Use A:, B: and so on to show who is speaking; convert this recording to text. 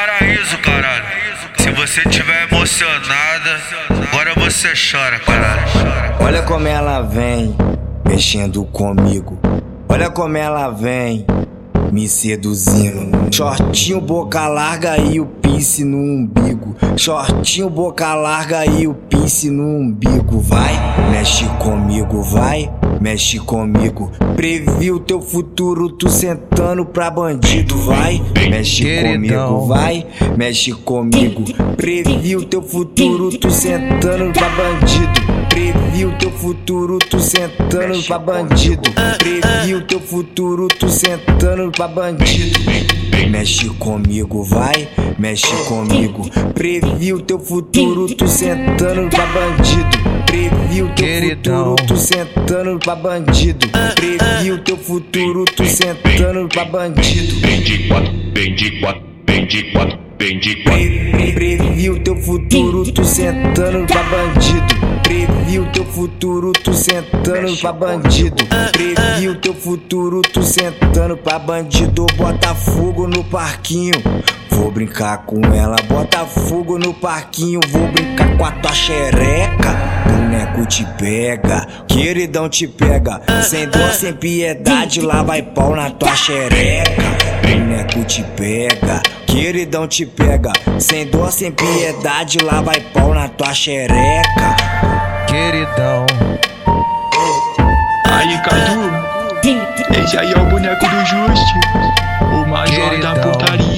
A: paraíso, caralho. Se você tiver emocionada, agora você chora, caralho.
B: Olha como ela vem, mexendo comigo. Olha como ela vem, me seduzindo. Shortinho, boca larga e o pince no umbigo. Shortinho, boca larga e o pince no umbigo. Vai, mexe comigo, vai, mexe comigo. Previ o teu futuro, tu sentando pra bandido. Vai, mexe comigo, vai, mexe comigo. Previ o teu futuro, tu sentando pra bandido. Previ o teu futuro, tu sentando pra bandido. Previ o teu futuro, tu sentando pra bandido. Mexe comigo, vai, mexe comigo. Previ o teu futuro, tu sentando pra bandido. Previ o teu
C: Queridão.
B: futuro, tu sentando pra bandido. Previ o teu futuro, tu sentando pra bandido.
D: De quatro, de quatro, de quatro, de quatro.
B: Pre- Previ o teu futuro, tu sentando pra bandido. Previ o teu futuro, tu sentando pra bandido. Previ o teu futuro, tu sentando pra bandido. Bota fogo no parquinho. Vou brincar com ela, bota fogo no parquinho, vou brincar com a tua xereca. Boneco te pega, queridão te pega, sem dor, sem piedade, lá vai pau na tua xereca. Boneco te pega, queridão te pega, sem dor, sem piedade, lá vai pau na tua xereca.
C: Queridão.
E: Aí, Cadu, esse aí é o boneco do Justi, o major Queridão. da putaria.